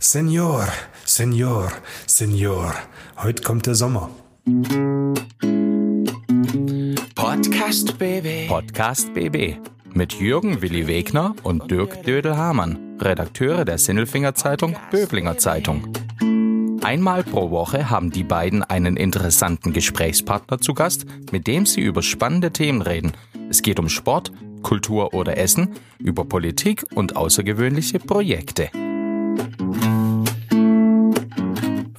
Senor, Senor, Senor, heute kommt der Sommer. Podcast BB. Podcast BB mit Jürgen Willi Wegner und Dirk Dödel-Hamann, Redakteure der Sinnelfinger Zeitung Böblinger Zeitung. Einmal pro Woche haben die beiden einen interessanten Gesprächspartner zu Gast, mit dem sie über spannende Themen reden. Es geht um Sport, Kultur oder Essen, über Politik und außergewöhnliche Projekte.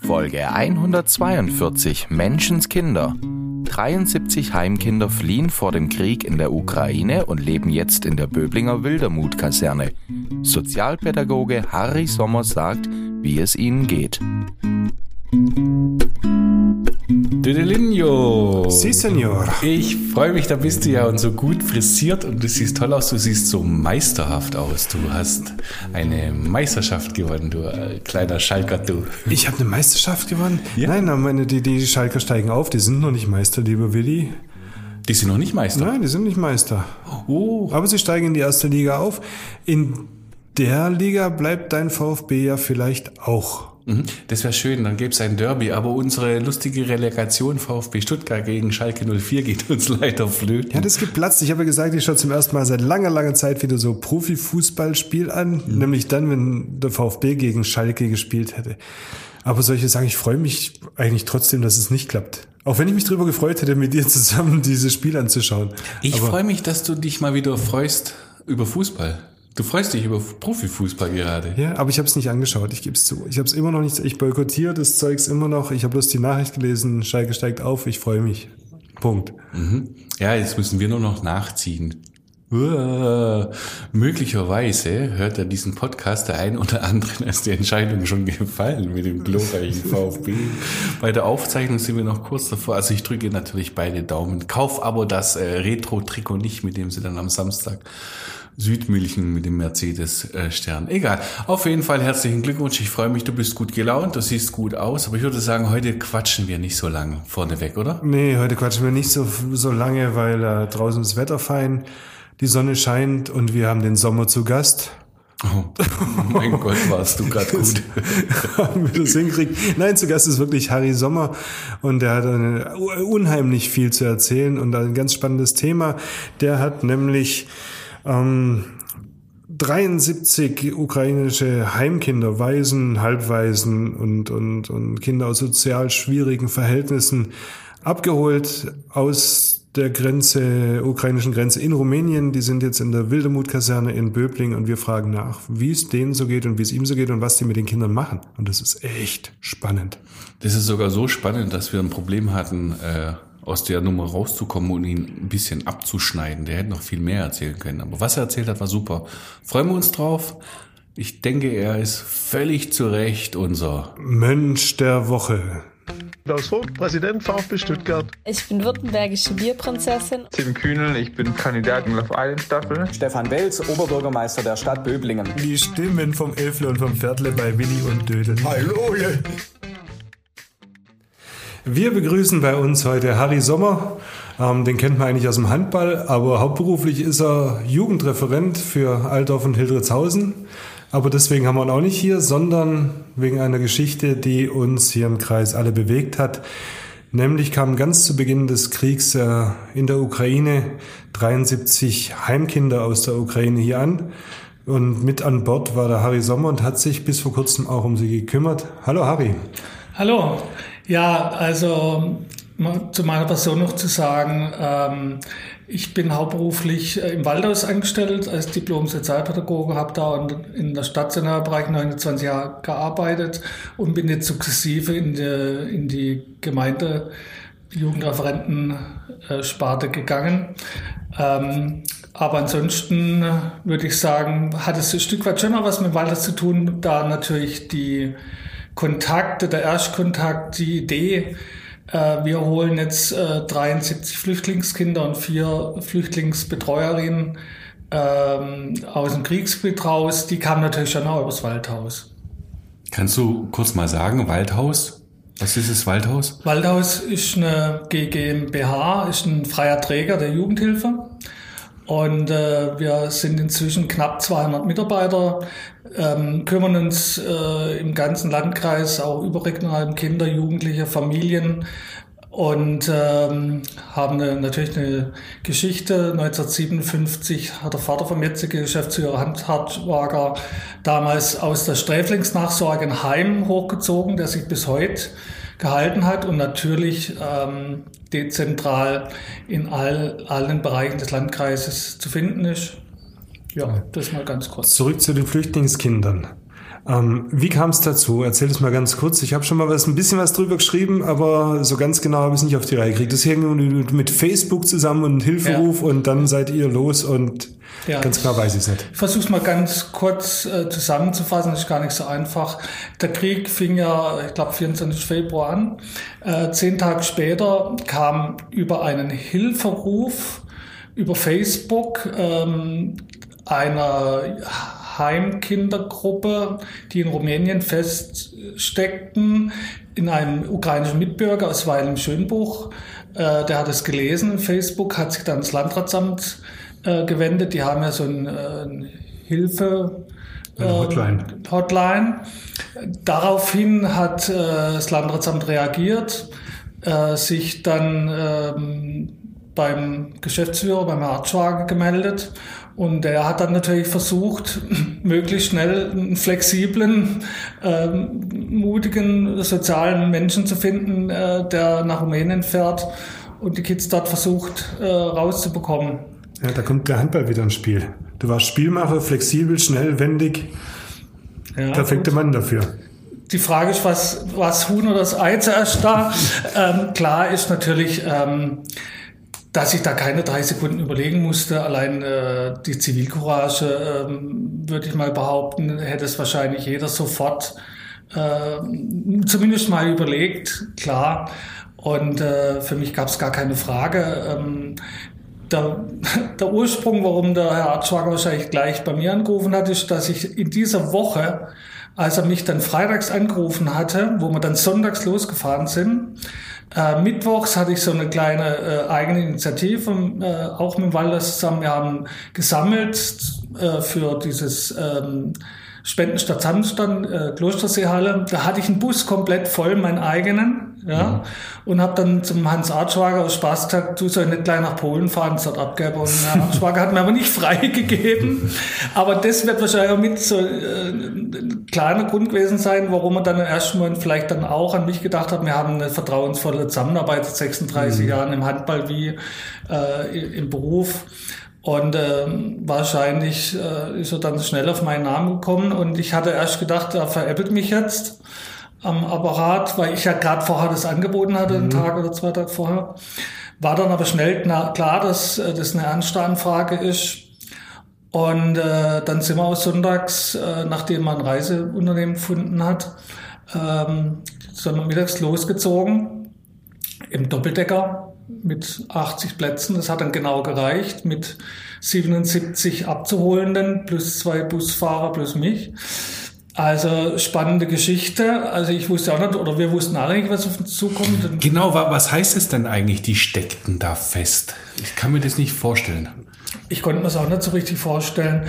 Folge 142 Menschenskinder. 73 Heimkinder fliehen vor dem Krieg in der Ukraine und leben jetzt in der Böblinger Wildermuth-Kaserne. Sozialpädagoge Harry Sommer sagt, wie es ihnen geht. Düdelinho. Si, Senor. Ich freue mich, da bist du ja und so gut frisiert und du siehst toll aus, du siehst so meisterhaft aus. Du hast eine Meisterschaft gewonnen, du äh, kleiner Schalker, du. Ich habe eine Meisterschaft gewonnen? Ja. Nein, meine, die, die Schalker steigen auf. Die sind noch nicht Meister, lieber Willi. Die sind noch nicht Meister. Nein, die sind nicht Meister. Oh, Aber sie steigen in die erste Liga auf. In der Liga bleibt dein VfB ja vielleicht auch. Mhm. das wäre schön, dann gäbe es ein Derby, aber unsere lustige Relegation VfB Stuttgart gegen Schalke 04 geht uns leider flöten. Ja, das geplatzt. Ich habe ja gesagt, ich schaue zum ersten Mal seit langer, langer Zeit wieder so Profifußballspiel an. Nämlich dann, wenn der VfB gegen Schalke gespielt hätte. Aber jetzt sagen, ich freue mich eigentlich trotzdem, dass es nicht klappt. Auch wenn ich mich darüber gefreut hätte, mit dir zusammen dieses Spiel anzuschauen. Ich freue mich, dass du dich mal wieder freust über Fußball. Du freust dich über Profifußball gerade. Ja, aber ich habe es nicht angeschaut, ich gebe es zu. Ich habe es immer noch nicht, ich boykottiere das Zeugs immer noch. Ich habe bloß die Nachricht gelesen, Schalke steigt auf, ich freue mich. Punkt. Ja, jetzt müssen wir nur noch nachziehen. Uah. Möglicherweise hört er diesen Podcast der ein oder anderen ist die Entscheidung schon gefallen mit dem glorreichen VfB. Bei der Aufzeichnung sind wir noch kurz davor. Also ich drücke natürlich beide Daumen. Kauf aber das äh, Retro-Trikot nicht, mit dem sie dann am Samstag Südmünchen mit dem Mercedes-Stern. Egal. Auf jeden Fall herzlichen Glückwunsch. Ich freue mich, du bist gut gelaunt, du siehst gut aus. Aber ich würde sagen, heute quatschen wir nicht so lang vorneweg, oder? Nee, heute quatschen wir nicht so, so lange, weil äh, draußen ist Wetter fein, die Sonne scheint und wir haben den Sommer zu Gast. Oh, mein Gott, warst du gerade gut. haben wir das hinkriegt. Nein, zu Gast ist wirklich Harry Sommer und der hat eine, unheimlich viel zu erzählen und ein ganz spannendes Thema. Der hat nämlich ähm, 73 ukrainische Heimkinder, Waisen, Halbwaisen und, und, und Kinder aus sozial schwierigen Verhältnissen abgeholt aus der Grenze, ukrainischen Grenze in Rumänien. Die sind jetzt in der Wildermuth-Kaserne in Böbling und wir fragen nach, wie es denen so geht und wie es ihm so geht und was die mit den Kindern machen. Und das ist echt spannend. Das ist sogar so spannend, dass wir ein Problem hatten, äh, aus der Nummer rauszukommen und ihn ein bisschen abzuschneiden. Der hätte noch viel mehr erzählen können. Aber was er erzählt hat, war super. Freuen wir uns drauf. Ich denke, er ist völlig zu Recht unser. Mönch der Woche. Klaus Vogt, Präsident VfB Stuttgart. Ich bin württembergische Bierprinzessin. Tim Kühnel, ich bin Kandidat in Love Island Staffel. Stefan Welz, Oberbürgermeister der Stadt Böblingen. Die Stimmen vom Elfle und vom Viertle bei Willi und Dödel. Hallo! Wir begrüßen bei uns heute Harry Sommer. Ähm, den kennt man eigentlich aus dem Handball, aber hauptberuflich ist er Jugendreferent für Altdorf und Hildritzhausen. Aber deswegen haben wir ihn auch nicht hier, sondern wegen einer Geschichte, die uns hier im Kreis alle bewegt hat. Nämlich kamen ganz zu Beginn des Kriegs äh, in der Ukraine 73 Heimkinder aus der Ukraine hier an. Und mit an Bord war der Harry Sommer und hat sich bis vor kurzem auch um sie gekümmert. Hallo Harry. Hallo. Ja, also mal zu meiner Person noch zu sagen, ähm, ich bin hauptberuflich äh, im Waldhaus angestellt als Diplom-Sozialpädagoge, habe da in- der Stationärbereich 29 Jahre gearbeitet und bin jetzt sukzessive in die, in die Gemeinde Jugendreferenten-Sparte gegangen. Ähm, aber ansonsten würde ich sagen, hat es ein Stück weit schon noch was mit Waldhaus zu tun, da natürlich die Kontakte, der Erstkontakt, die Idee, äh, wir holen jetzt äh, 73 Flüchtlingskinder und vier Flüchtlingsbetreuerinnen ähm, aus dem Kriegsgebiet raus, die kamen natürlich schon auch übers Waldhaus. Kannst du kurz mal sagen, Waldhaus? Was ist das Waldhaus? Waldhaus ist eine GmbH, ist ein freier Träger der Jugendhilfe. Und äh, wir sind inzwischen knapp 200 Mitarbeiter, ähm, kümmern uns äh, im ganzen Landkreis auch überregional um Kinder, Jugendliche, Familien und ähm, haben eine, natürlich eine Geschichte. 1957 hat der Vater vom jetzigen Geschäftsführer Hans Hartwager damals aus der Sträflingsnachsorge ein Heim hochgezogen, der sich bis heute gehalten hat und natürlich ähm, dezentral in all, allen Bereichen des Landkreises zu finden ist. Ja, das mal ganz kurz. Zurück zu den Flüchtlingskindern. Ähm, wie kam es dazu? Erzähl es mal ganz kurz. Ich habe schon mal was, ein bisschen was drüber geschrieben, aber so ganz genau habe ich es nicht auf die Reihe gekriegt. Das hängt mit Facebook zusammen und Hilferuf ja. und dann seid ihr los und ja. ganz klar weiß ich es nicht. Ich versuche es mal ganz kurz äh, zusammenzufassen, das ist gar nicht so einfach. Der Krieg fing ja, ich glaube, 24. Februar an. Äh, zehn Tage später kam über einen Hilferuf über Facebook ähm, einer Heimkindergruppe, die in Rumänien feststeckten, in einem ukrainischen Mitbürger aus Weil Schönbuch. Äh, der hat es gelesen, Facebook, hat sich dann ins Landratsamt äh, gewendet. Die haben ja so ein, äh, Hilfe. Eine Hotline. Hotline. Daraufhin hat das Landratsamt reagiert, sich dann ähm, beim Geschäftsführer, beim Artschwager gemeldet und er hat dann natürlich versucht, möglichst schnell einen flexiblen, ähm, mutigen, sozialen Menschen zu finden, äh, der nach Rumänien fährt und die Kids dort versucht äh, rauszubekommen. Ja, da kommt der Handball wieder ins Spiel. Du warst Spielmacher, flexibel, schnell, wendig. Ja, Perfekte Mann dafür. Die Frage ist, was, was Huhn oder das Ei zuerst da? ähm, klar ist natürlich, ähm, dass ich da keine drei Sekunden überlegen musste. Allein äh, die Zivilcourage, ähm, würde ich mal behaupten, hätte es wahrscheinlich jeder sofort äh, zumindest mal überlegt, klar. Und äh, für mich gab es gar keine Frage. Ähm, der, der Ursprung, warum der Herr Artschwager wahrscheinlich gleich bei mir angerufen hat, ist, dass ich in dieser Woche, als er mich dann freitags angerufen hatte, wo wir dann sonntags losgefahren sind, äh, mittwochs hatte ich so eine kleine äh, eigene Initiative, äh, auch mit Walder zusammen. Wir haben gesammelt äh, für dieses ähm, Spenden statt Sandstand, äh, Klosterseehalle. Da hatte ich einen Bus komplett voll, meinen eigenen, ja, und habe dann zum Hans Artschwager aus Spaß gesagt, du soll nicht gleich nach Polen fahren, das hat abgegeben. Und Herr Artschwager hat mir aber nicht freigegeben. Aber das wird wahrscheinlich auch mit so äh, ein kleiner Grund gewesen sein, warum er dann im ersten Moment vielleicht dann auch an mich gedacht hat. Wir haben eine vertrauensvolle Zusammenarbeit seit 36 mhm. Jahren im Handball wie äh, im Beruf. Und äh, wahrscheinlich äh, ist er dann schnell auf meinen Namen gekommen und ich hatte erst gedacht, er veräppelt mich jetzt am Apparat, weil ich ja gerade vorher das angeboten hatte, mhm. einen Tag oder zwei Tage vorher. War dann aber schnell klar, dass äh, das eine ernste Anfrage ist. Und äh, dann sind wir auch sonntags, äh, nachdem man ein Reiseunternehmen gefunden hat, ähm, mittags losgezogen im Doppeldecker mit 80 Plätzen. Das hat dann genau gereicht mit 77 Abzuholenden plus zwei Busfahrer plus mich. Also spannende Geschichte. Also ich wusste auch nicht, oder wir wussten alle nicht, was auf uns zukommt. Genau, was heißt es denn eigentlich, die steckten da fest? Ich kann mir das nicht vorstellen. Ich konnte mir das auch nicht so richtig vorstellen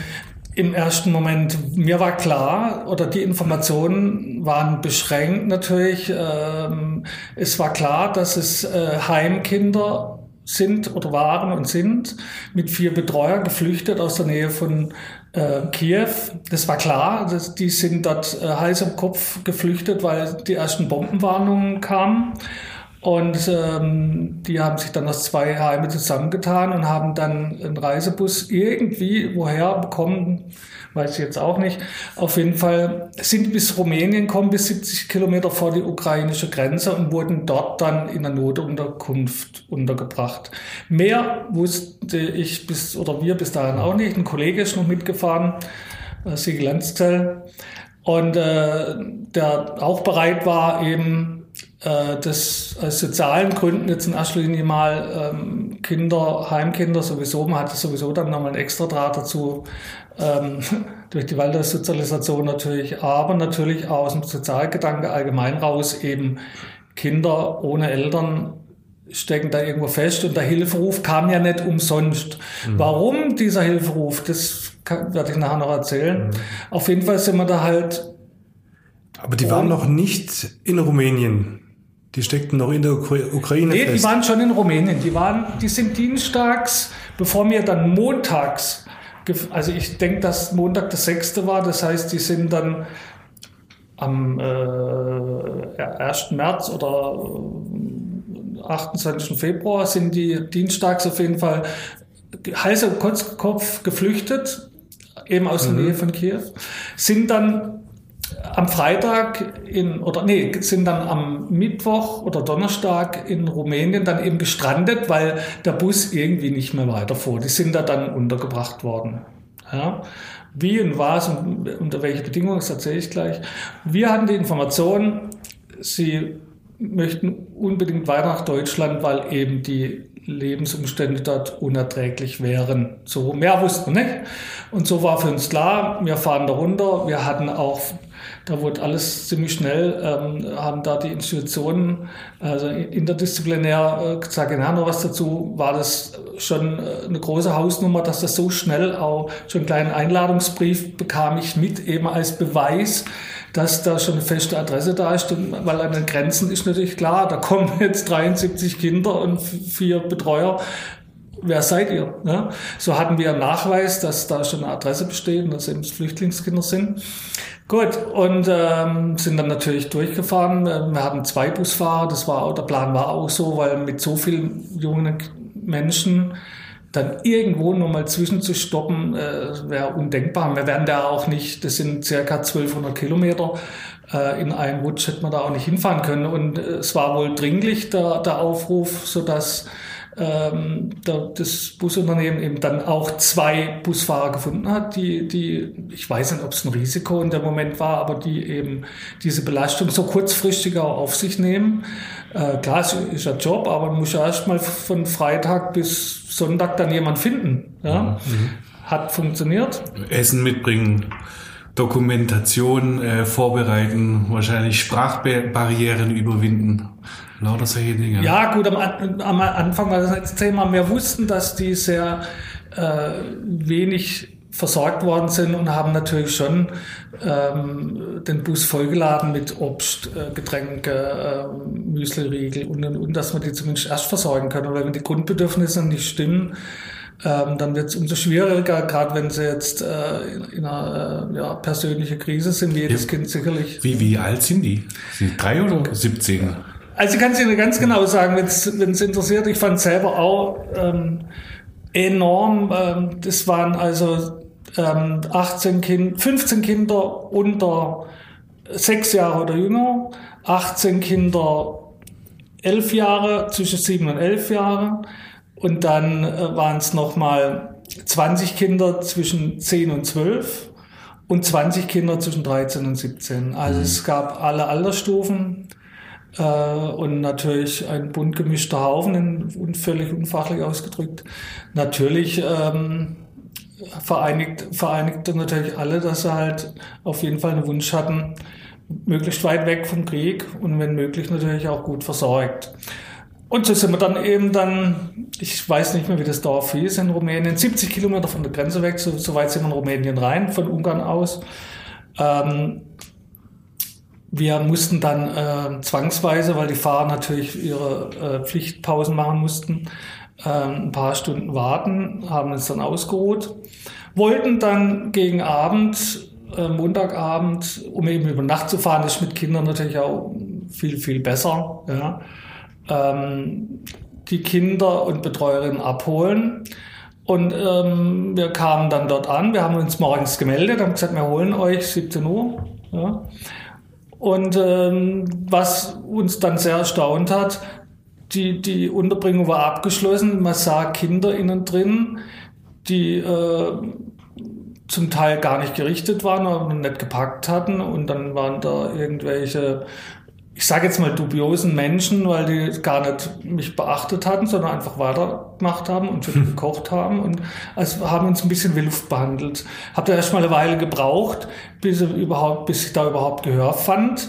im ersten Moment, mir war klar, oder die Informationen waren beschränkt natürlich. Ähm, es war klar, dass es äh, Heimkinder sind oder waren und sind mit vier Betreuern geflüchtet aus der Nähe von äh, Kiew. Das war klar, dass die sind dort äh, heiß im Kopf geflüchtet, weil die ersten Bombenwarnungen kamen. Und ähm, die haben sich dann aus zwei Heime zusammengetan und haben dann einen Reisebus irgendwie woher bekommen, weiß ich jetzt auch nicht. Auf jeden Fall sind bis Rumänien kommen, bis 70 Kilometer vor die ukrainische Grenze und wurden dort dann in der Notunterkunft untergebracht. Mehr wusste ich bis, oder wir bis dahin auch nicht. Ein Kollege ist noch mitgefahren, äh, Siegel Lanzell, und äh, der auch bereit war, eben das aus sozialen Gründen jetzt in erster Linie mal ähm, Kinder, Heimkinder sowieso, man hatte sowieso dann nochmal ein extra Draht dazu, ähm, durch die Waldorfsozialisation natürlich, aber natürlich aus dem Sozialgedanke allgemein raus eben Kinder ohne Eltern stecken da irgendwo fest und der Hilferuf kam ja nicht umsonst. Mhm. Warum dieser Hilferuf, das kann, werde ich nachher noch erzählen. Mhm. Auf jeden Fall sind wir da halt. Aber die waren noch nicht in Rumänien. Die steckten noch in der Ukraine nee, fest. die waren schon in Rumänien. Die waren, die sind dienstags, bevor wir dann montags, also ich denke, dass Montag der 6. war, das heißt, die sind dann am äh, 1. März oder 28. Februar sind die dienstags auf jeden Fall und Kopf geflüchtet, eben aus der mhm. Nähe von Kiew, sind dann am Freitag in, oder nee, sind dann am Mittwoch oder Donnerstag in Rumänien dann eben gestrandet, weil der Bus irgendwie nicht mehr weiterfuhr. Die sind da dann untergebracht worden. Ja. Wie und was und unter welche Bedingungen, das erzähle ich gleich. Wir hatten die Information, sie möchten unbedingt weiter nach Deutschland, weil eben die Lebensumstände dort unerträglich wären. So mehr wussten wir nicht. Und so war für uns klar, wir fahren da runter. Wir hatten auch, da wurde alles ziemlich schnell, ähm, haben da die Institutionen, also interdisziplinär, äh, sage nachher noch was dazu, war das schon äh, eine große Hausnummer, dass das so schnell auch schon einen kleinen Einladungsbrief bekam ich mit, eben als Beweis, dass da schon eine feste Adresse da ist, weil an den Grenzen ist natürlich klar, da kommen jetzt 73 Kinder und vier Betreuer. Wer seid ihr? Ja? So hatten wir einen Nachweis, dass da schon eine Adresse besteht und dass eben Flüchtlingskinder sind. Gut, und ähm, sind dann natürlich durchgefahren. Wir hatten zwei Busfahrer, das war auch, der Plan war auch so, weil mit so vielen jungen Menschen dann irgendwo nur mal zwischenzustoppen, äh, wäre undenkbar. Wir werden da auch nicht, das sind circa 1200 Kilometer, äh, in einen Wutsch hätte man da auch nicht hinfahren können. Und äh, es war wohl dringlich, der, der Aufruf, sodass ähm, das Busunternehmen eben dann auch zwei Busfahrer gefunden hat, die, die, ich weiß nicht, ob es ein Risiko in dem Moment war, aber die eben diese Belastung so kurzfristig auch auf sich nehmen. Äh, klar, es ist ein Job, aber man muss ja erstmal von Freitag bis Sonntag dann jemand finden. Ja? Mhm. Hat funktioniert. Essen mitbringen. Dokumentation äh, vorbereiten, wahrscheinlich Sprachbarrieren überwinden. Lauter solche Dinge. Ja, gut, am, am Anfang war das Thema. Wir wussten, dass die sehr äh, wenig versorgt worden sind und haben natürlich schon ähm, den Bus vollgeladen mit Obst, äh, Getränke, äh, Müsliriegel und, und, und, dass wir die zumindest erst versorgen können. Weil wenn die Grundbedürfnisse nicht stimmen, ähm, dann wird es umso schwieriger, gerade wenn sie jetzt äh, in, in einer äh, ja, persönlichen Krise sind, wie jedes ja. Kind sicherlich. Wie, wie alt sind die? Sind die drei oder 17? Also ich kann es Ihnen ganz genau sagen, wenn es interessiert. Ich fand selber auch ähm, enorm. Ähm, das waren also ähm, 18 kind, 15 Kinder unter sechs Jahre oder jünger, 18 Kinder elf Jahre, zwischen sieben und elf Jahre. Und dann äh, waren es nochmal 20 Kinder zwischen 10 und 12 und 20 Kinder zwischen 13 und 17. Also mhm. es gab alle Altersstufen äh, und natürlich ein bunt gemischter Haufen, und völlig unfachlich ausgedrückt. Natürlich ähm, vereinigt, vereinigte natürlich alle, dass sie halt auf jeden Fall einen Wunsch hatten, möglichst weit weg vom Krieg und wenn möglich natürlich auch gut versorgt. Und so sind wir dann eben dann, ich weiß nicht mehr, wie das Dorf hieß in Rumänien, 70 Kilometer von der Grenze weg, so, so weit sind wir in Rumänien rein, von Ungarn aus. Ähm, wir mussten dann äh, zwangsweise, weil die Fahrer natürlich ihre äh, Pflichtpausen machen mussten, äh, ein paar Stunden warten, haben uns dann ausgeruht, wollten dann gegen Abend, äh, Montagabend, um eben über Nacht zu fahren, das ist mit Kindern natürlich auch viel, viel besser, ja, ähm, die Kinder und Betreuerinnen abholen. Und ähm, wir kamen dann dort an, wir haben uns morgens gemeldet, haben gesagt, wir holen euch 17 Uhr. Ja. Und ähm, was uns dann sehr erstaunt hat, die, die Unterbringung war abgeschlossen. Man sah Kinder innen drin, die äh, zum Teil gar nicht gerichtet waren oder nicht gepackt hatten. Und dann waren da irgendwelche ich sage jetzt mal dubiosen Menschen, weil die gar nicht mich beachtet hatten, sondern einfach weitergemacht haben und für gekocht haben und also haben uns ein bisschen wie Luft behandelt. Hab da erst mal eine Weile gebraucht, bis, überhaupt, bis ich da überhaupt Gehör fand.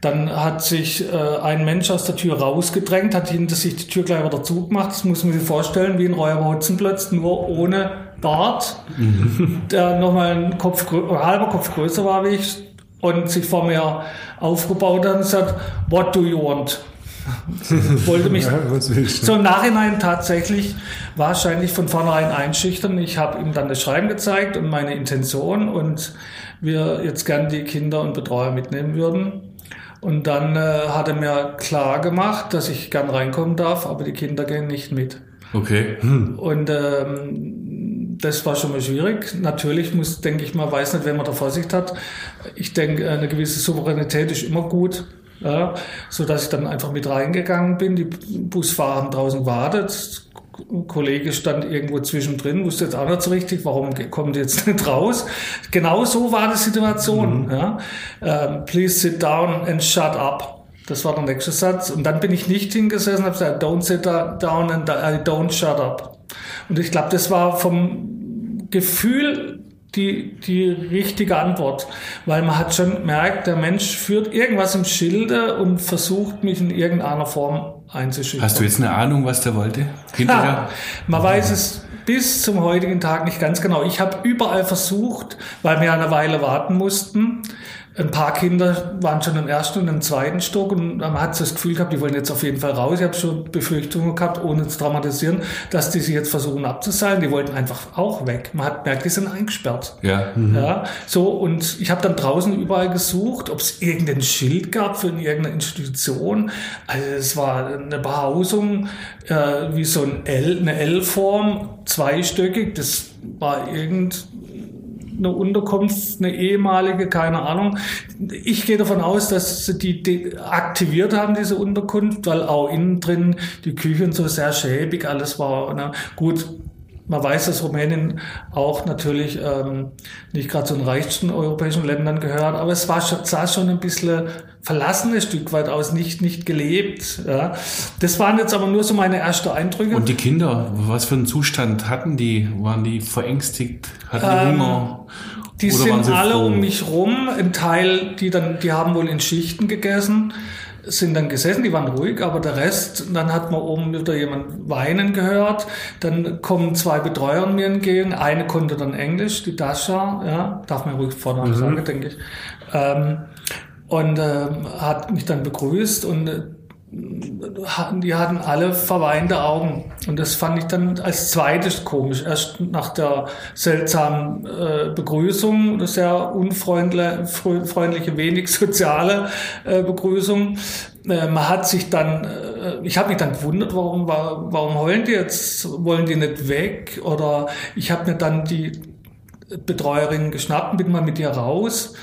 Dann hat sich äh, ein Mensch aus der Tür rausgedrängt, hat hinter sich die Tür gleich wieder zugemacht. Das muss man sich vorstellen, wie ein Räuber Hotzenplötz, nur ohne Bart, der nochmal ein Kopf, ein halber Kopf größer war wie ich und sich vor mir aufgebaut hat und sagt, what do you want? Wollte mich Ja, im Nachhinein tatsächlich wahrscheinlich von vornherein einschüchtern. Ich habe ihm dann das Schreiben gezeigt und meine Intention und wir jetzt gern die Kinder und Betreuer mitnehmen würden. Und dann äh, hat er mir klar gemacht, dass ich gern reinkommen darf, aber die Kinder gehen nicht mit. Okay. Und ähm, das war schon mal schwierig. Natürlich muss, denke ich mal, weiß nicht, wenn man da Vorsicht hat. Ich denke, eine gewisse Souveränität ist immer gut. Ja, so dass ich dann einfach mit reingegangen bin. Die Busfahrer haben draußen gewartet. Ein Kollege stand irgendwo zwischendrin, wusste jetzt auch nicht so richtig, warum kommt die jetzt nicht raus. Genau so war die Situation. Ja. Ähm, Please sit down and shut up. Das war der nächste Satz. Und dann bin ich nicht hingesessen habe gesagt, don't sit down and I don't shut up. Und ich glaube, das war vom Gefühl die, die richtige Antwort. Weil man hat schon gemerkt, der Mensch führt irgendwas im Schilde und versucht mich in irgendeiner Form einzuschüchtern. Hast du jetzt eine Ahnung, was der wollte? Hinterher? Ja, man weiß es bis zum heutigen Tag nicht ganz genau. Ich habe überall versucht, weil wir eine Weile warten mussten. Ein paar Kinder waren schon im ersten und im zweiten Stock und man hat so das Gefühl gehabt, die wollen jetzt auf jeden Fall raus. Ich habe schon Befürchtungen gehabt, ohne zu dramatisieren, dass die sich jetzt versuchen abzuseilen. Die wollten einfach auch weg. Man hat merkt, die sind eingesperrt. Ja. Ja, so und ich habe dann draußen überall gesucht, ob es irgendein Schild gab für irgendeine Institution. Also es war eine Behausung äh, wie so ein L, eine L-Form, zweistöckig. Das war irgend eine Unterkunft, eine ehemalige, keine Ahnung. Ich gehe davon aus, dass sie die, aktiviert haben, diese Unterkunft, weil auch innen drin die Küche und so sehr schäbig alles war. Ne? Gut, man weiß, dass Rumänien auch natürlich ähm, nicht gerade zu den reichsten europäischen Ländern gehört, aber es war schon, sah schon ein bisschen verlassen ein Stück weit aus, nicht, nicht gelebt. Ja. Das waren jetzt aber nur so meine ersten Eindrücke. Und die Kinder, was für einen Zustand hatten die? Waren die verängstigt? Hatten die Ähm, Hunger? Die Oder sind alle froh? um mich rum. Ein Teil, die dann, die haben wohl in Schichten gegessen, sind dann gesessen, die waren ruhig, aber der Rest, dann hat man oben wieder jemand weinen gehört. Dann kommen zwei Betreuer mir entgegen. Eine konnte dann Englisch, die Dasha, ja, darf man ruhig vorne Mhm. sagen, denke ich. Ähm, und ähm, hat mich dann begrüßt und die hatten alle verweinte Augen. Und das fand ich dann als zweites komisch. Erst nach der seltsamen äh, Begrüßung, eine sehr unfreundliche, wenig soziale äh, Begrüßung. Äh, man hat sich dann, ich habe mich dann gewundert, warum, wa- warum heulen die jetzt? Wollen die nicht weg? Oder ich habe mir dann die Betreuerin geschnappt bin mal mit ihr raus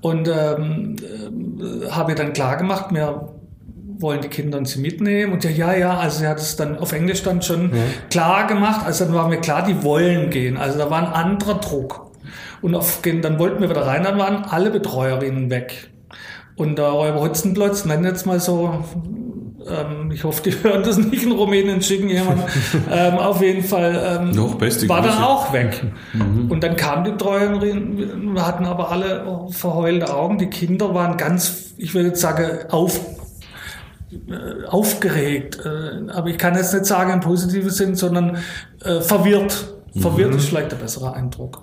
und ähm, äh, habe ihr dann klar gemacht, wir wollen die Kinder und sie mitnehmen? Und ja, ja, ja, also sie hat es dann auf Englisch dann schon klar gemacht, also dann war mir klar, die wollen gehen, also da war ein anderer Druck. Und auf, dann wollten wir wieder rein, dann waren alle Betreuerinnen weg. Und der Räuber Hotzenplotz, nennen jetzt mal so, ähm, ich hoffe, die hören das nicht in Rumänien, schicken jemanden. ähm, auf jeden Fall ähm, Doch, beste war dann auch weg. Und dann kam die Betreuerin, wir hatten aber alle verheulte Augen. Die Kinder waren ganz, ich würde jetzt sagen, auf, aufgeregt. Äh, aber ich kann jetzt nicht sagen im positiven Sinn, sondern äh, verwirrt. Verwirrt ist vielleicht der bessere Eindruck.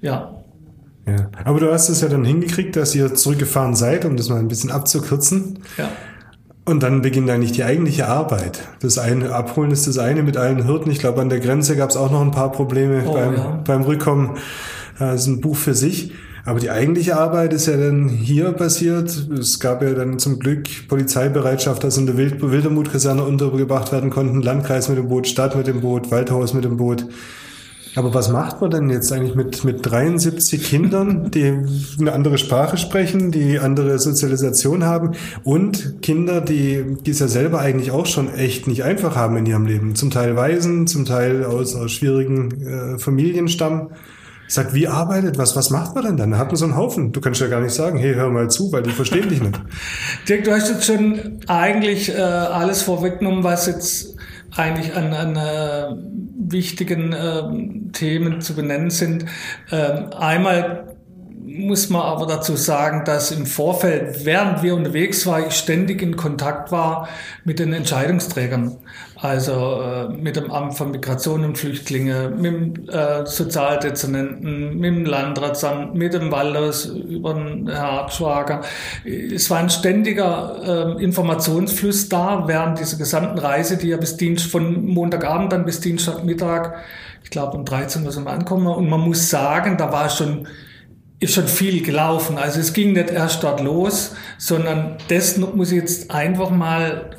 Ja. Ja. Aber du hast es ja dann hingekriegt, dass ihr zurückgefahren seid, um das mal ein bisschen abzukürzen. Ja. Und dann beginnt eigentlich die eigentliche Arbeit. Das eine, Abholen ist das eine mit allen Hürden. Ich glaube, an der Grenze gab es auch noch ein paar Probleme Oh, beim, ja. beim Rückkommen. Das ist ein Buch für sich. Aber die eigentliche Arbeit ist ja dann hier passiert. Es gab ja dann zum Glück Polizeibereitschaft, dass in der Wild Wildermutkaserne untergebracht werden konnten. Landkreis mit dem Boot, Stadt mit dem Boot, Waldhaus mit dem Boot. Aber was macht man denn jetzt eigentlich mit, mit 73 Kindern, die eine andere Sprache sprechen, die andere Sozialisation haben und Kinder, die, die es ja selber eigentlich auch schon echt nicht einfach haben in ihrem Leben. Zum Teil Waisen, zum Teil aus, aus schwierigen äh, Familien stammen. Ich sag, wie arbeitet was? Was macht man denn dann? Da hat man so einen Haufen. Du kannst ja gar nicht sagen, hey, hör mal zu, weil die verstehen dich nicht. Dirk, du hast jetzt schon eigentlich äh, alles vorweggenommen, was jetzt eigentlich an, an äh, wichtigen ähm, Themen zu benennen sind. Ähm, einmal muss man aber dazu sagen, dass im Vorfeld, während wir unterwegs waren, ich ständig in Kontakt war mit den Entscheidungsträgern. Also äh, mit dem Amt für Migration und Flüchtlinge, mit dem äh, Sozialdezernenten, mit dem Landratsamt, mit dem Waldhaus über den Herr Abschwager. Es war ein ständiger äh, Informationsfluss da während dieser gesamten Reise, die ja bis Dienst von Montagabend dann bis Dienstagmittag, ich glaube um 13 Uhr sind wir angekommen. Und man muss sagen, da war schon ist schon viel gelaufen. Also es ging nicht erst dort los, sondern das muss ich jetzt einfach mal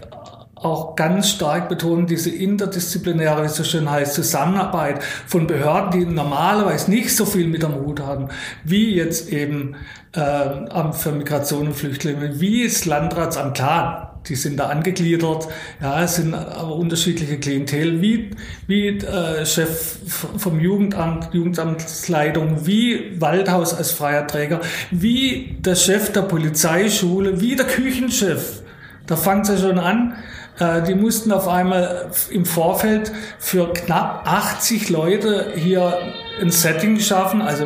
auch ganz stark betonen, diese interdisziplinäre, wie es so schön heißt, Zusammenarbeit von Behörden, die normalerweise nicht so viel mit am Hut haben, wie jetzt eben äh, Amt für Migration und Flüchtlinge, wie das Landratsamt, klar, die sind da angegliedert, ja, es sind aber unterschiedliche Klientel, wie, wie äh, Chef vom Jugendamt, Jugendamtsleitung, wie Waldhaus als freier Träger, wie der Chef der Polizeischule, wie der Küchenchef. Da fängt es ja schon an, äh, die mussten auf einmal im Vorfeld für knapp 80 Leute hier ein Setting schaffen, also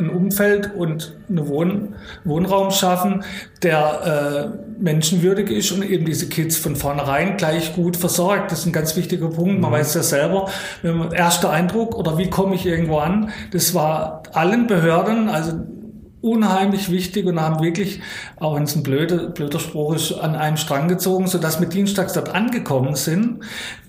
ein Umfeld und einen Wohn Wohnraum schaffen, der äh, menschenwürdig ist und eben diese Kids von vornherein gleich gut versorgt. Das ist ein ganz wichtiger Punkt. Man mhm. weiß ja selber, wenn man erster Eindruck oder wie komme ich irgendwo an, das war allen Behörden, also unheimlich wichtig und haben wirklich, auch wenn es ein blöder, blöder Spruch ist, an einem Strang gezogen, sodass wir dienstags dort angekommen sind.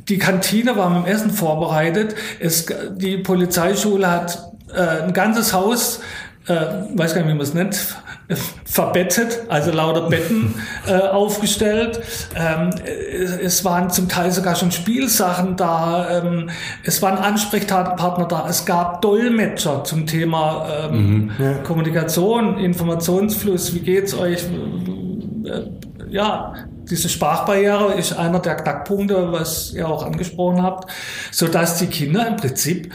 Die Kantine war mit dem Essen vorbereitet. Es, die Polizeischule hat ein ganzes Haus äh, weiß gar nicht, wie man es nennt, verbettet, also lauter Betten äh, aufgestellt. Ähm, es, es, waren zum Teil sogar schon Spielsachen da. Ähm, es waren Ansprechpartner da. Es gab Dolmetscher zum Thema ähm, mhm, ja. Kommunikation, Informationsfluss. Wie geht's euch? Äh, ja, diese Sprachbarriere ist einer der Knackpunkte, was ihr auch angesprochen habt, so dass die Kinder im Prinzip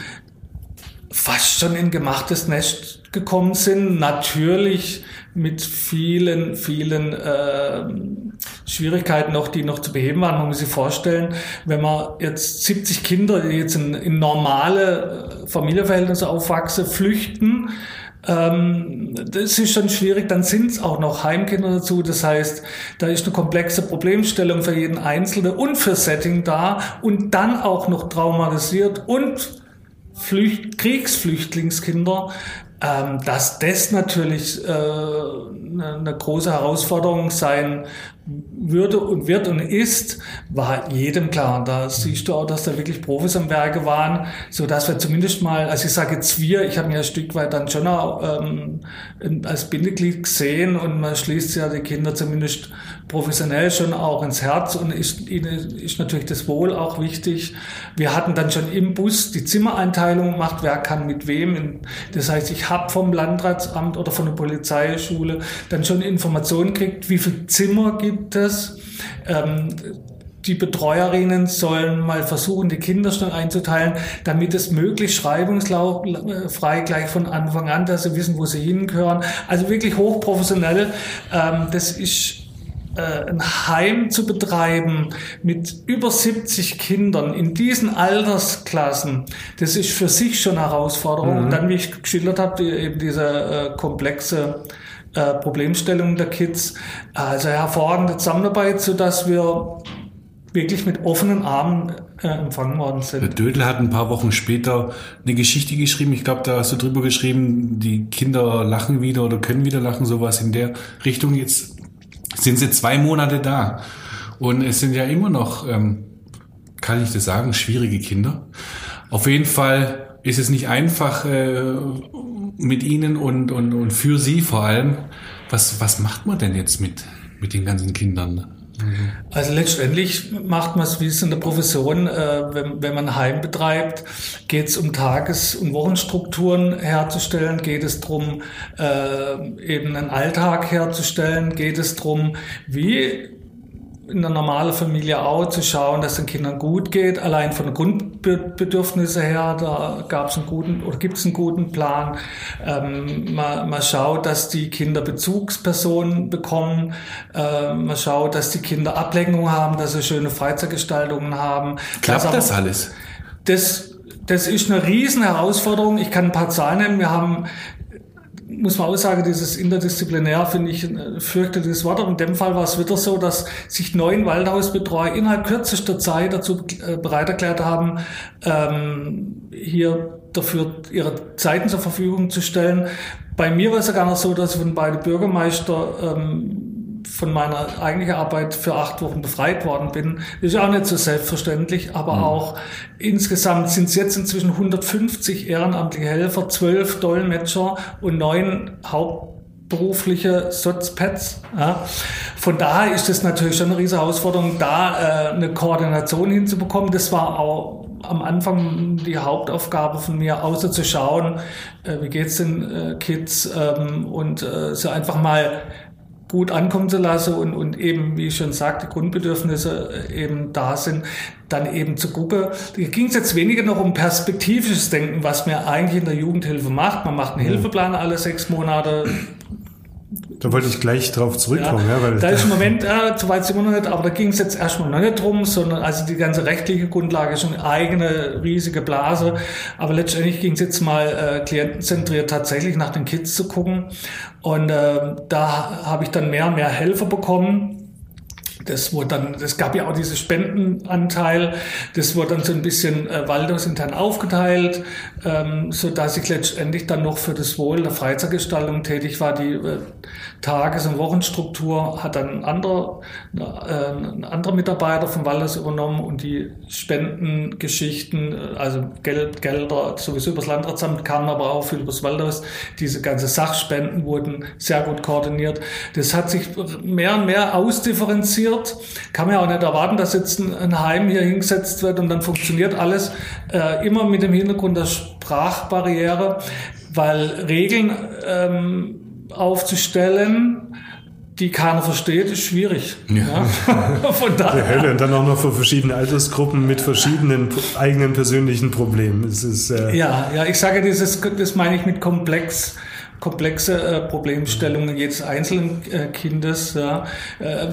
fast schon in gemachtes Nest gekommen sind. Natürlich mit vielen, vielen äh, Schwierigkeiten noch, die noch zu beheben waren. Man muss sich vorstellen, wenn man jetzt 70 Kinder, die jetzt in, in normale äh, Familienverhältnisse aufwachsen, flüchten, ähm, das ist schon schwierig. Dann sind es auch noch Heimkinder dazu. Das heißt, da ist eine komplexe Problemstellung für jeden Einzelnen und für Setting da und dann auch noch traumatisiert und Flücht Kriegsflüchtlingskinder, ähm, dass das natürlich äh, eine, eine große Herausforderung sein würde und wird und ist, war jedem klar. Und da siehst du auch, dass da wirklich Profis am Werke waren, so dass wir zumindest mal, also ich sage jetzt wir, ich habe mir ein Stück weit dann schon auch, ähm, als Bindeglied gesehen und man schließt ja die Kinder zumindest professionell schon auch ins Herz und ist, ihnen ist natürlich das Wohl auch wichtig. Wir hatten dann schon im Bus die Zimmereinteilung gemacht, wer kann mit wem. Das heißt, ich habe vom Landratsamt oder von der Polizeischule dann schon Informationen gekriegt, wie viele Zimmer gibt es. Ähm, die Betreuerinnen sollen mal versuchen, die Kinder schon einzuteilen, damit es möglichst schreibungsfrei gleich von Anfang an, dass sie wissen, wo sie hingehören. Also wirklich hochprofessionell. Ähm, das ist äh, ein Heim zu betreiben mit über 70 Kindern in diesen Altersklassen, das ist für sich schon eine Herausforderung. Mhm. Und dann, wie ich geschildert habe, die, eben diese äh, komplexe äh, Problemstellung der Kids, also hervorragende Zusammenarbeit, so dass wir wirklich mit offenen Armen äh, empfangen worden sind. Der Dödel hat ein paar Wochen später eine Geschichte geschrieben. Ich glaube, da hast du drüber geschrieben, die Kinder lachen wieder oder können wieder lachen, sowas in der Richtung. Jetzt sind sie zwei Monate da. Und es sind ja immer noch, ähm, kann ich das sagen, schwierige Kinder. Auf jeden Fall ist es nicht einfach äh, mit ihnen und, und, und für sie vor allem. Was, was macht man denn jetzt mit, mit den ganzen Kindern? Also letztendlich macht man es, wie es in der Profession, äh, wenn, wenn man Heim betreibt, geht es um Tages- und Wochenstrukturen herzustellen, geht es darum, äh, eben einen Alltag herzustellen, geht es darum, wie in der normalen Familie auch zu schauen, dass den Kindern gut geht, allein von den Grundbedürfnissen her, da gab es einen guten oder gibt es einen guten Plan. Ähm, man, man schaut, dass die Kinder Bezugspersonen bekommen, ähm, man schaut, dass die Kinder Ablenkung haben, dass sie schöne Freizeitgestaltungen haben. Klappt das, das alles? Das, das ist eine riesen Herausforderung. Ich kann ein paar Zahlen nennen. Wir haben muss man auch sagen, dieses interdisziplinär finde ich ein fürchterliches Wort. Aber in dem Fall war es wieder so, dass sich neun Waldhausbetreuer innerhalb kürzester Zeit dazu äh, bereit erklärt haben, ähm, hier dafür ihre Zeiten zur Verfügung zu stellen. Bei mir war es ja gar nicht so, dass ich von beiden Bürgermeister ähm, von meiner eigentlichen Arbeit für acht Wochen befreit worden bin. Ist auch nicht so selbstverständlich, aber mhm. auch insgesamt sind es jetzt inzwischen 150 ehrenamtliche Helfer, zwölf Dolmetscher und neun hauptberufliche Sozpets. Ja. Von daher ist es natürlich schon eine riesige Herausforderung, da äh, eine Koordination hinzubekommen. Das war auch am Anfang die Hauptaufgabe von mir, außer zu schauen, äh, wie geht's den äh, Kids ähm, und äh, so einfach mal gut ankommen zu lassen und, und eben, wie ich schon sagte, Grundbedürfnisse äh, eben da sind, dann eben zu gucken. Da ging es jetzt weniger noch um perspektivisches Denken, was man eigentlich in der Jugendhilfe macht. Man macht einen Hilfeplan alle sechs Monate, da wollte ich gleich drauf zurückkommen. Ja, ja weil da ist im Moment, äh, so weit sind wir noch nicht, aber da ging es jetzt erstmal noch nicht drum, sondern also die ganze rechtliche Grundlage ist schon eine eigene riesige Blase. Aber letztendlich ging es jetzt mal äh, klientenzentriert tatsächlich nach den Kids zu gucken. Und äh, da habe ich dann mehr und mehr Helfer bekommen das wurde dann, es gab ja auch diese Spendenanteil, das wurde dann so ein bisschen äh, waldhausintern aufgeteilt, ähm, so dass ich letztendlich dann noch für das Wohl der Freizeitgestaltung tätig war. Die äh, Tages- und Wochenstruktur hat dann ein anderer, äh, ein anderer Mitarbeiter vom Waldhaus übernommen und die Spendengeschichten, äh, also Geld, Gelder sowieso übers Landratsamt kamen aber auch viel übers Waldhaus. Diese ganze Sachspenden wurden sehr gut koordiniert. Das hat sich mehr und mehr ausdifferenziert wird. Kann man ja auch nicht erwarten, dass jetzt ein Heim hier hingesetzt wird und dann funktioniert alles äh, immer mit dem Hintergrund der Sprachbarriere, weil Regeln ähm, aufzustellen, die keiner versteht, ist schwierig. Ja. ja. Von daher. Hölle und dann auch noch für verschiedene Altersgruppen mit verschiedenen eigenen persönlichen Problemen. Es ist, äh ja, ja, ich sage, dieses, das meine ich mit komplex komplexe äh, Problemstellungen jedes einzelnen äh, Kindes. Ja. Äh,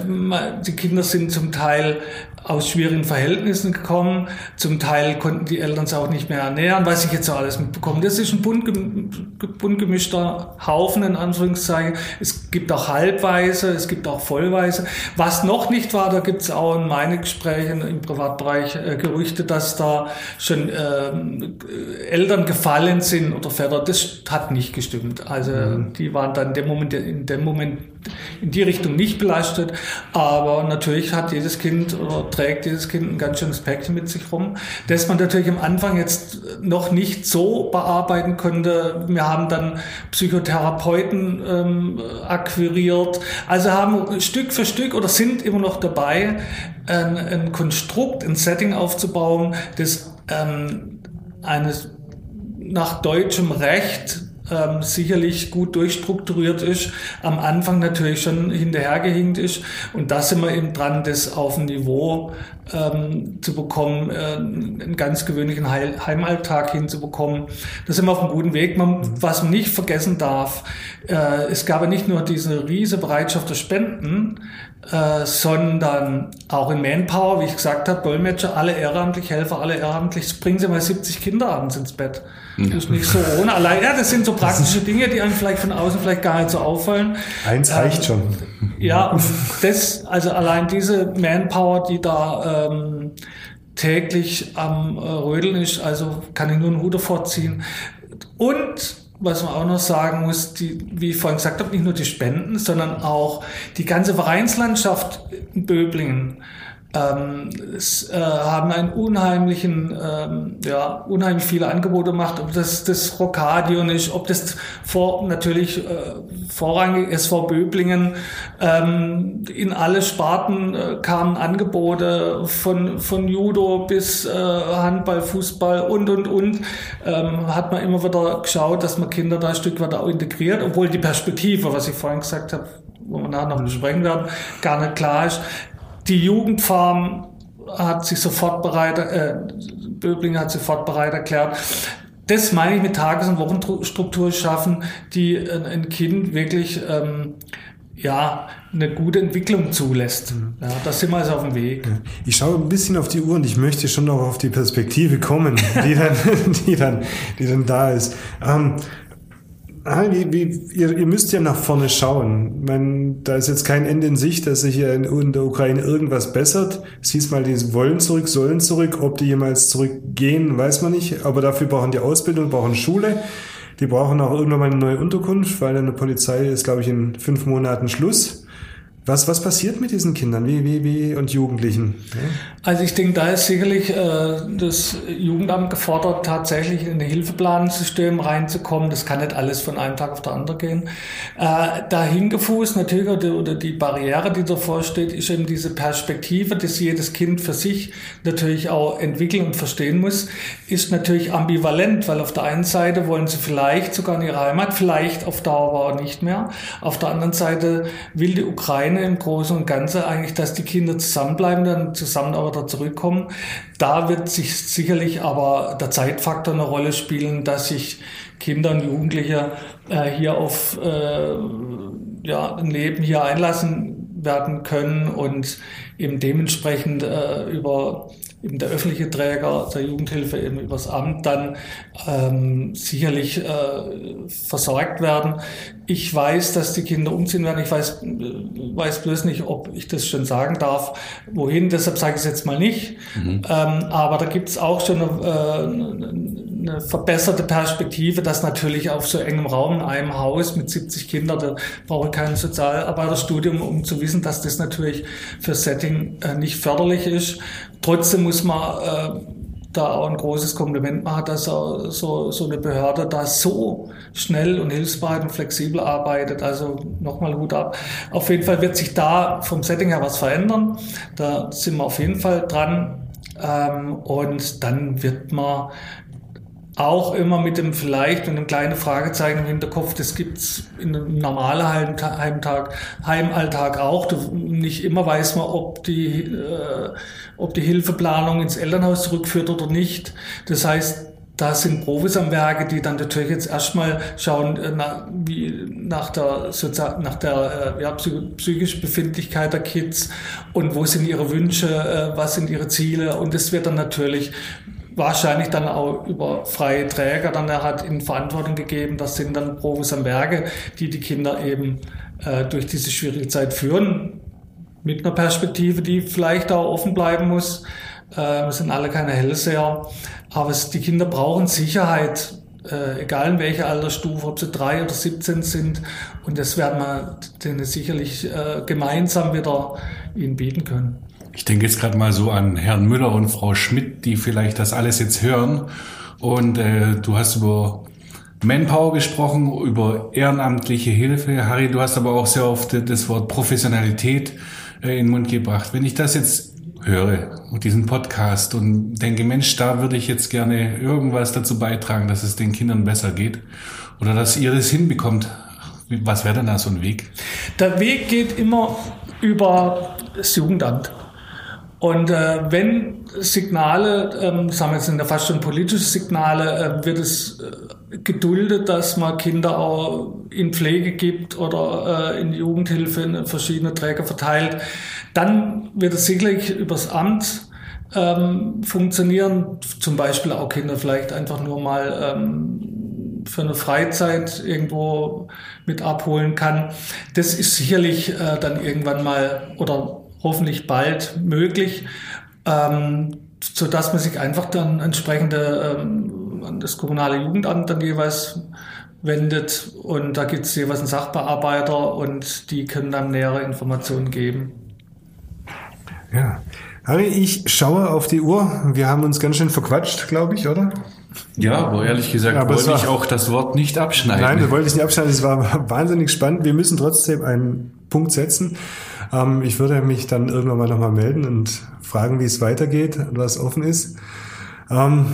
die Kinder sind zum Teil aus schwierigen Verhältnissen gekommen. Zum Teil konnten die Eltern es auch nicht mehr ernähren, was ich jetzt so alles mitbekomme. Das ist ein bunt, bunt gemischter Haufen, in Anführungszeichen. Es gibt auch Halbweise, es gibt auch Vollweise. Was noch nicht war, da gibt es auch in meinen Gesprächen im Privatbereich äh, Gerüchte, dass da schon äh, Eltern gefallen sind oder Väter. Das hat nicht gestimmt. Also mhm. die waren dann in dem Moment, in dem Moment in die Richtung nicht belastet. Aber natürlich hat jedes Kind oder trägt jedes Kind ein ganz schönes Päckchen mit sich rum, das man natürlich am Anfang jetzt noch nicht so bearbeiten konnte. Wir haben dann Psychotherapeuten ähm, akquiriert. Also haben Stück für Stück oder sind immer noch dabei, ein, ein Konstrukt, ein Setting aufzubauen, das ähm, eines nach deutschem Recht ähm, sicherlich gut durchstrukturiert ist, am Anfang natürlich schon hinterhergehinkt ist. Und da sind wir eben dran, das auf ein Niveau ähm, zu bekommen, äh, einen ganz gewöhnlichen Heil Heimalltag hinzubekommen. Da sind wir auf einem guten Weg. Man, was man nicht vergessen darf, äh, es gab ja nicht nur diese riese Bereitschaft der Spenden, äh, sondern auch in Manpower, wie ich gesagt habe, Dolmetscher, alle ehrenamtlich, Helfer, alle ehrenamtlich, bringen sie mal 70 Kinder abends ins Bett. Das ist nicht so ohne. Allein, ja, das sind so praktische Dinge, die einem vielleicht von außen vielleicht gar nicht so auffallen. Eins reicht ähm, schon. Ja, und das, also allein diese Manpower, die da ähm, täglich am äh, Rödeln ist, also kann ich nur einen Hut davor ziehen. Und was man auch noch sagen muss, die, wie ich vorhin gesagt habe, nicht nur die Spenden, sondern auch die ganze Vereinslandschaft in Böblingen ähm, es, äh, haben einen unheimlichen, ähm, ja, unheimlich viele Angebote gemacht, ob das das Rocadion ist, ob das vor, natürlich äh, vorrangig SV Böblingen, ähm, in alle Sparten äh, kamen Angebote von, von Judo bis äh, Handball, Fußball und, und, und, ähm, hat man immer wieder geschaut, dass man Kinder da ein Stück weit auch integriert, obwohl die Perspektive, was ich vorhin gesagt habe, wo wir nachher noch besprechen werden, gar nicht klar ist. Die Jugendfarm hat sich sofort bereit, äh, Böbling hat sofort bereit erklärt. Das meine ich mit Tages- und Wochenstruktur schaffen, die ein Kind wirklich ähm, ja, eine gute Entwicklung zulässt. Mhm. Ja, da sind wir also auf dem Weg. Ich schaue ein bisschen auf die Uhr und ich möchte schon noch auf die Perspektive kommen, die dann, die dann, die dann da ist. Ähm, wie, wie, ihr, ihr, müsst ja nach vorne schauen. Man, da ist jetzt kein Ende in Sicht, dass sich ja in, in, der Ukraine irgendwas bessert. Es hieß mal, die wollen zurück, sollen zurück. Ob die jemals zurückgehen, weiß man nicht. Aber dafür brauchen die Ausbildung, brauchen Schule. Die brauchen auch irgendwann mal eine neue Unterkunft, weil eine Polizei ist, glaube ich, in fünf Monaten Schluss. Was, was passiert mit diesen Kindern wie, wie, wie und Jugendlichen? Also ich denke, da ist sicherlich äh, das Jugendamt gefordert, tatsächlich in ein Hilfeplanensystem reinzukommen. Das kann nicht alles von einem Tag auf den anderen gehen. Äh, dahin gefußt natürlich oder, oder die Barriere, die davor steht, ist eben diese Perspektive, dass jedes Kind für sich natürlich auch entwickeln und verstehen muss, ist natürlich ambivalent, weil auf der einen Seite wollen sie vielleicht sogar in ihre Heimat, vielleicht auf Dauer aber auch nicht mehr. Auf der anderen Seite will die Ukraine im Großen und Ganzen eigentlich, dass die Kinder zusammenbleiben, dann zusammen aber da zurückkommen. Da wird sich sicherlich aber der Zeitfaktor eine Rolle spielen, dass sich Kinder und Jugendliche äh, hier auf äh, ja, ein Leben hier einlassen werden können und eben dementsprechend äh, über eben der öffentliche Träger der Jugendhilfe eben übers Amt dann ähm, sicherlich äh, versorgt werden. Ich weiß, dass die Kinder umziehen werden. Ich weiß, weiß bloß nicht, ob ich das schon sagen darf, wohin. Deshalb sage ich es jetzt mal nicht. Mhm. Ähm, aber da gibt es auch schon eine, äh, eine verbesserte Perspektive, dass natürlich auf so engem Raum in einem Haus mit 70 Kindern, da brauche ich kein Sozialarbeiterstudium, um zu wissen, dass das natürlich für Setting äh, nicht förderlich ist. Trotzdem muss man äh, da auch ein großes Kompliment machen, dass so, so eine Behörde da so schnell und hilfsbereit und flexibel arbeitet. Also nochmal Hut ab. Auf jeden Fall wird sich da vom Setting her was verändern. Da sind wir auf jeden Fall dran. Ähm, und dann wird man auch immer mit dem vielleicht und einem kleinen Fragezeichen im Hinterkopf, das gibt's in einem normalen Heimtag, Heimalltag auch. Du, nicht immer weiß man, ob die, äh, ob die Hilfeplanung ins Elternhaus zurückführt oder nicht. Das heißt, da sind Profis am Werke, die dann natürlich jetzt erstmal schauen äh, nach, wie, nach der, Sozial nach der äh, ja, psychischen Befindlichkeit der Kids und wo sind ihre Wünsche, äh, was sind ihre Ziele. Und das wird dann natürlich wahrscheinlich dann auch über freie Träger dann er hat in Verantwortung gegeben. Das sind dann Profis am Werke, die die Kinder eben äh, durch diese schwierige Zeit führen. Mit einer Perspektive, die vielleicht auch offen bleiben muss. Äh, wir sind alle keine Hellseher. Aber es, die Kinder brauchen Sicherheit, äh, egal in welcher Altersstufe, ob sie drei oder 17 sind. Und das werden wir denen sicherlich äh, gemeinsam wieder ihnen bieten können. Ich denke jetzt gerade mal so an Herrn Müller und Frau Schmidt, die vielleicht das alles jetzt hören. Und äh, du hast über Manpower gesprochen, über ehrenamtliche Hilfe. Harry, du hast aber auch sehr oft das Wort Professionalität äh, in den Mund gebracht. Wenn ich das jetzt höre, diesen Podcast und denke, Mensch, da würde ich jetzt gerne irgendwas dazu beitragen, dass es den Kindern besser geht oder dass ihr das hinbekommt. Was wäre denn da so ein Weg? Der Weg geht immer über das Jugendamt. Und äh, wenn Signale, ähm, sagen wir jetzt sind ja fast schon politische Signale, äh, wird es äh, geduldet, dass man Kinder auch in Pflege gibt oder äh, in Jugendhilfe in verschiedene Träger verteilt, dann wird es sicherlich übers Amt ähm, funktionieren. Zum Beispiel auch Kinder vielleicht einfach nur mal ähm, für eine Freizeit irgendwo mit abholen kann. Das ist sicherlich äh, dann irgendwann mal oder hoffentlich bald möglich, ähm, so dass man sich einfach dann entsprechende ähm, an das kommunale Jugendamt dann jeweils wendet und da gibt es jeweils einen Sachbearbeiter und die können dann nähere Informationen geben. Ja. Harry, ich schaue auf die Uhr. Wir haben uns ganz schön verquatscht, glaube ich, oder? Ja, aber ehrlich gesagt aber wollte ich auch das Wort nicht abschneiden. Nein, wir wollten es nicht abschneiden. Es war wahnsinnig spannend. Wir müssen trotzdem einen Punkt setzen. Ähm, ich würde mich dann irgendwann mal nochmal melden und fragen, wie es weitergeht und was offen ist. Ähm,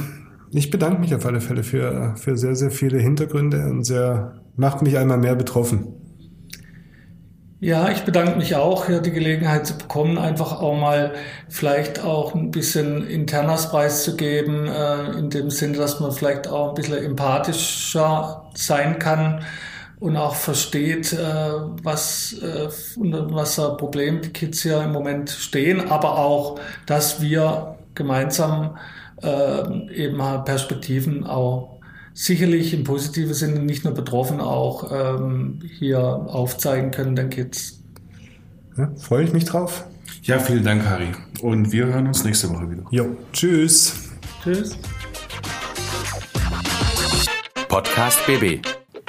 ich bedanke mich auf alle Fälle für, für sehr, sehr viele Hintergründe und sehr, macht mich einmal mehr betroffen. Ja, ich bedanke mich auch, hier die Gelegenheit zu bekommen, einfach auch mal vielleicht auch ein bisschen internas preiszugeben, äh, in dem Sinne, dass man vielleicht auch ein bisschen empathischer sein kann und auch versteht, äh, was, äh, was für Problem die Kids hier im Moment stehen, aber auch, dass wir gemeinsam äh, eben Perspektiven auch sicherlich im positiven Sinne nicht nur betroffen auch ähm, hier aufzeigen können den Kids. Ja, Freue ich mich drauf. Ja, vielen Dank, Harry. Und wir hören uns nächste Woche wieder. Jo, tschüss. Tschüss. Podcast BB.